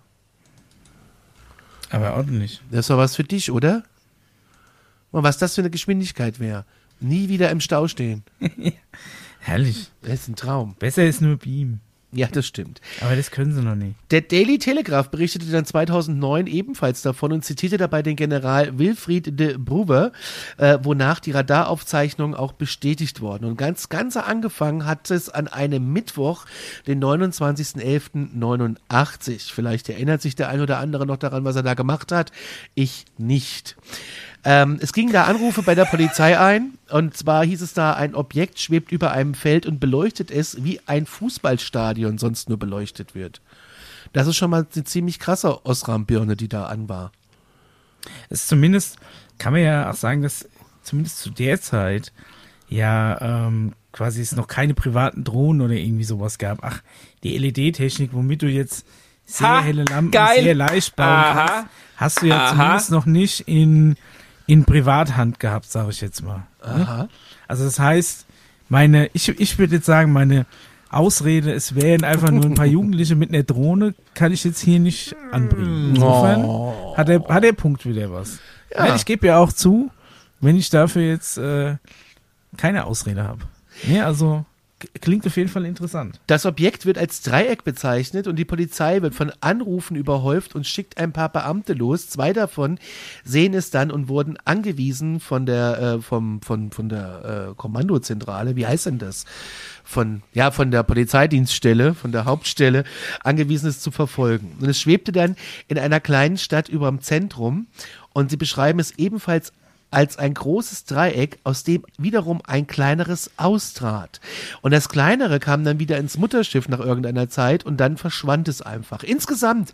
Aber ordentlich.
Das doch was für dich, oder? Und was das für eine Geschwindigkeit wäre. Nie wieder im Stau stehen.
Herrlich.
Das ist ein Traum.
Besser ist nur Beam.
Ja, das stimmt.
Aber das können sie noch nicht.
Der Daily Telegraph berichtete dann 2009 ebenfalls davon und zitierte dabei den General Wilfried de Bruver, äh, wonach die Radaraufzeichnungen auch bestätigt wurden. Und ganz, ganz angefangen hat es an einem Mittwoch, den 29.11.89. Vielleicht erinnert sich der ein oder andere noch daran, was er da gemacht hat. Ich nicht. Ähm, es gingen da Anrufe bei der Polizei ein und zwar hieß es da, ein Objekt schwebt über einem Feld und beleuchtet es, wie ein Fußballstadion sonst nur beleuchtet wird. Das ist schon mal eine ziemlich krasse Osram-Birne, die da an war.
Es ist zumindest, kann man ja auch sagen, dass zumindest zu der Zeit ja ähm, quasi es noch keine privaten Drohnen oder irgendwie sowas gab. Ach, die LED-Technik, womit du jetzt sehr
Ha,
helle Lampen
geil.
sehr leicht bauen
Aha.
kannst, hast du ja
Aha.
zumindest noch nicht in, in Privathand gehabt, sage ich jetzt mal.
Aha.
Also das heißt, meine, ich, ich würde jetzt sagen, meine Ausrede, es wären einfach nur ein paar Jugendliche mit einer Drohne, kann ich jetzt hier nicht anbringen. Insofern hat der, hat der Punkt wieder was.
Ja.
Ja. Ich gebe ja auch zu, wenn ich dafür jetzt äh, keine Ausrede habe. Ja, also klingt auf jeden Fall interessant.
Das Objekt wird als Dreieck bezeichnet und die Polizei wird von Anrufen überhäuft und schickt ein paar Beamte los. Zwei davon sehen es dann und wurden angewiesen von der, äh, vom, von, von der äh, Kommandozentrale, wie heißt denn das? Von, ja, von der Polizeidienststelle, von der Hauptstelle, angewiesen es zu verfolgen. Und es schwebte dann in einer kleinen Stadt über dem Zentrum und sie beschreiben es ebenfalls als ein großes Dreieck, aus dem wiederum ein kleineres austrat. Und das kleinere kam dann wieder ins Mutterschiff nach irgendeiner Zeit und dann verschwand es einfach. Insgesamt,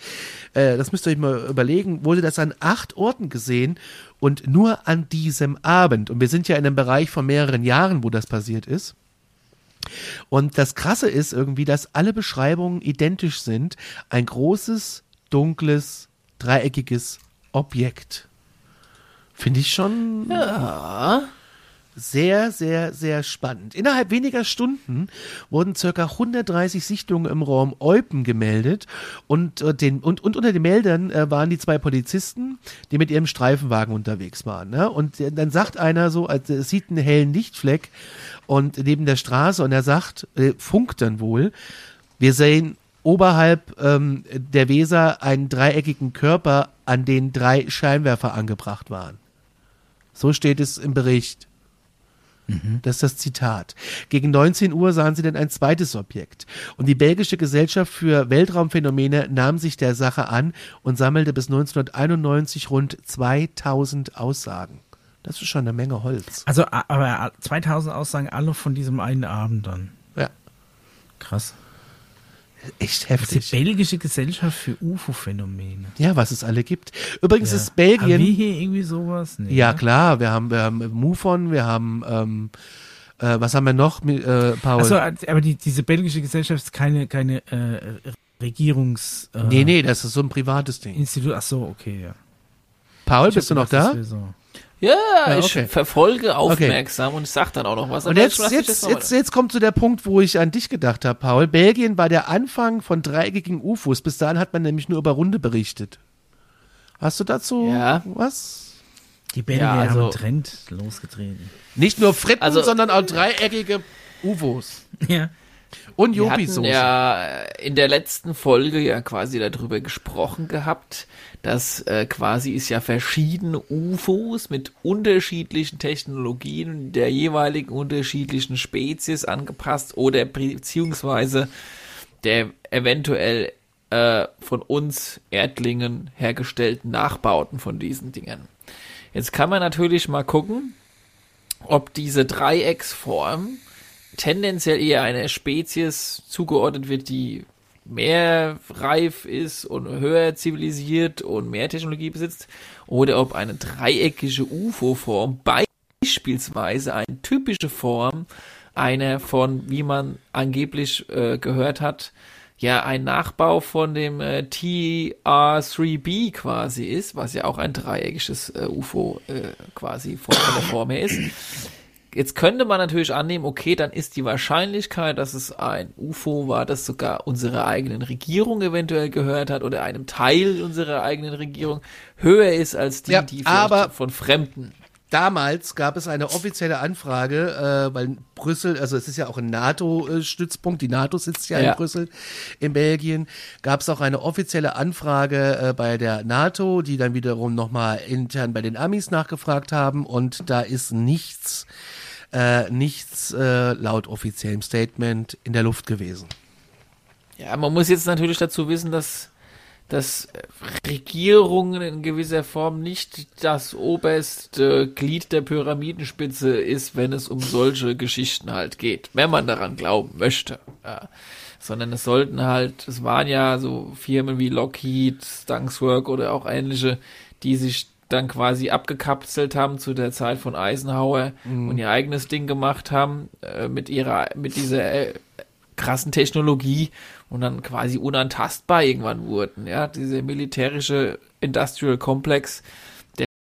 äh, das müsst ihr euch mal überlegen, wurde das an acht Orten gesehen und nur an diesem Abend. Und wir sind ja in einem Bereich von mehreren Jahren, wo das passiert ist. Und das Krasse ist irgendwie, dass alle Beschreibungen identisch sind. Ein großes, dunkles, dreieckiges Objekt. Finde ich schon
Ja.
sehr, sehr, sehr spannend. Innerhalb weniger Stunden wurden circa 130 Sichtungen im Raum Eupen gemeldet und, äh, den, und, und unter den Meldern äh, waren die zwei Polizisten, die mit ihrem Streifenwagen unterwegs waren. Ne? Und äh, dann sagt einer so, also, es sieht einen hellen Lichtfleck und neben der Straße und er sagt, funkt dann wohl, wir sehen oberhalb ähm, der Weser einen dreieckigen Körper, an den drei Scheinwerfer angebracht waren. So steht es im Bericht. Das ist das Zitat. Gegen 19 Uhr sahen sie dann ein zweites Objekt. Und die belgische Gesellschaft für Weltraumphänomene nahm sich der Sache an und sammelte bis 1991 rund 2000 Aussagen. Das ist schon eine Menge Holz.
Also, aber 2000 Aussagen alle von diesem einen Abend dann.
Ja,
Krass.
Echt
die
heftig.
belgische Gesellschaft für UFO-Phänomene.
Ja, was es alle gibt. Übrigens
Ja.
ist
Haben wir
Belgien.
hier irgendwie sowas? Nee,
Ja,
ne?
klar, wir haben, wir haben MUFON, wir haben, ähm, äh, was haben wir noch, äh, Paul?
Achso, aber die, diese belgische Gesellschaft ist keine, keine äh, Regierungs... Äh,
nee, nee, das ist so ein privates Ding.
Institut, achso, okay, ja.
Paul,
Ich
bist du noch
gedacht,
da?
So.
Ja,
Ja,
ich
okay.
verfolge aufmerksam und ich sag dann auch noch was.
Und jetzt, jetzt, jetzt, jetzt kommt zu der Punkt, wo ich an dich gedacht habe, Paul. Belgien war der Anfang von dreieckigen UFOs. Bis dahin hat man nämlich nur über Runde berichtet. Hast du dazu
Ja.
was?
Die Belgier
Ja,
haben
also-
einen Trend losgetreten.
Nicht nur Fritten,
Also-
sondern auch dreieckige UFOs.
Ja.
Und
Wir hatten
Jopi-Soße.
ja in der letzten Folge ja quasi darüber gesprochen gehabt, dass äh, quasi es ja verschiedene UFOs mit unterschiedlichen Technologien der jeweiligen unterschiedlichen Spezies angepasst oder beziehungsweise der eventuell äh, von uns Erdlingen hergestellten Nachbauten von diesen Dingen. Jetzt kann man natürlich mal gucken, ob diese Dreiecksform tendenziell eher einer Spezies zugeordnet wird, die mehr reif ist und höher zivilisiert und mehr Technologie besitzt, oder ob eine dreieckige UFO-Form beispielsweise eine typische Form einer von, wie man angeblich äh, gehört hat, ja ein Nachbau von dem äh, TR3B quasi ist, was ja auch ein dreieckiges äh, UFO äh, quasi von, von der Form her ist. Jetzt könnte man natürlich annehmen, okay, dann ist die Wahrscheinlichkeit, dass es ein UFO war, das sogar unserer eigenen Regierung eventuell gehört hat oder einem Teil unserer eigenen Regierung höher ist als die,
Ja,
die von Fremden.
Damals gab es eine offizielle Anfrage, äh, weil Brüssel, also es ist ja auch ein NATO-Stützpunkt, die NATO sitzt ja,
Ja.
in Brüssel, in Belgien, gab es auch eine offizielle Anfrage äh, bei der NATO, die dann wiederum nochmal intern bei den Amis nachgefragt haben und da ist nichts, äh, nichts äh, laut offiziellem Statement in der Luft gewesen.
Ja, man muss jetzt natürlich dazu wissen, dass, dass Regierungen in gewisser Form nicht das oberste Glied der Pyramidenspitze ist, wenn es um solche Geschichten halt geht, wenn man daran glauben möchte. Ja. Sondern es sollten halt, es waren ja so Firmen wie Lockheed, Stankswork oder auch ähnliche, die sich dann quasi abgekapselt haben zu der Zeit von Eisenhower und ihr eigenes Ding gemacht haben äh, mit ihrer mit dieser äh, krassen Technologie und dann quasi unantastbar irgendwann wurden. Ja, dieser militärische Industrial Complex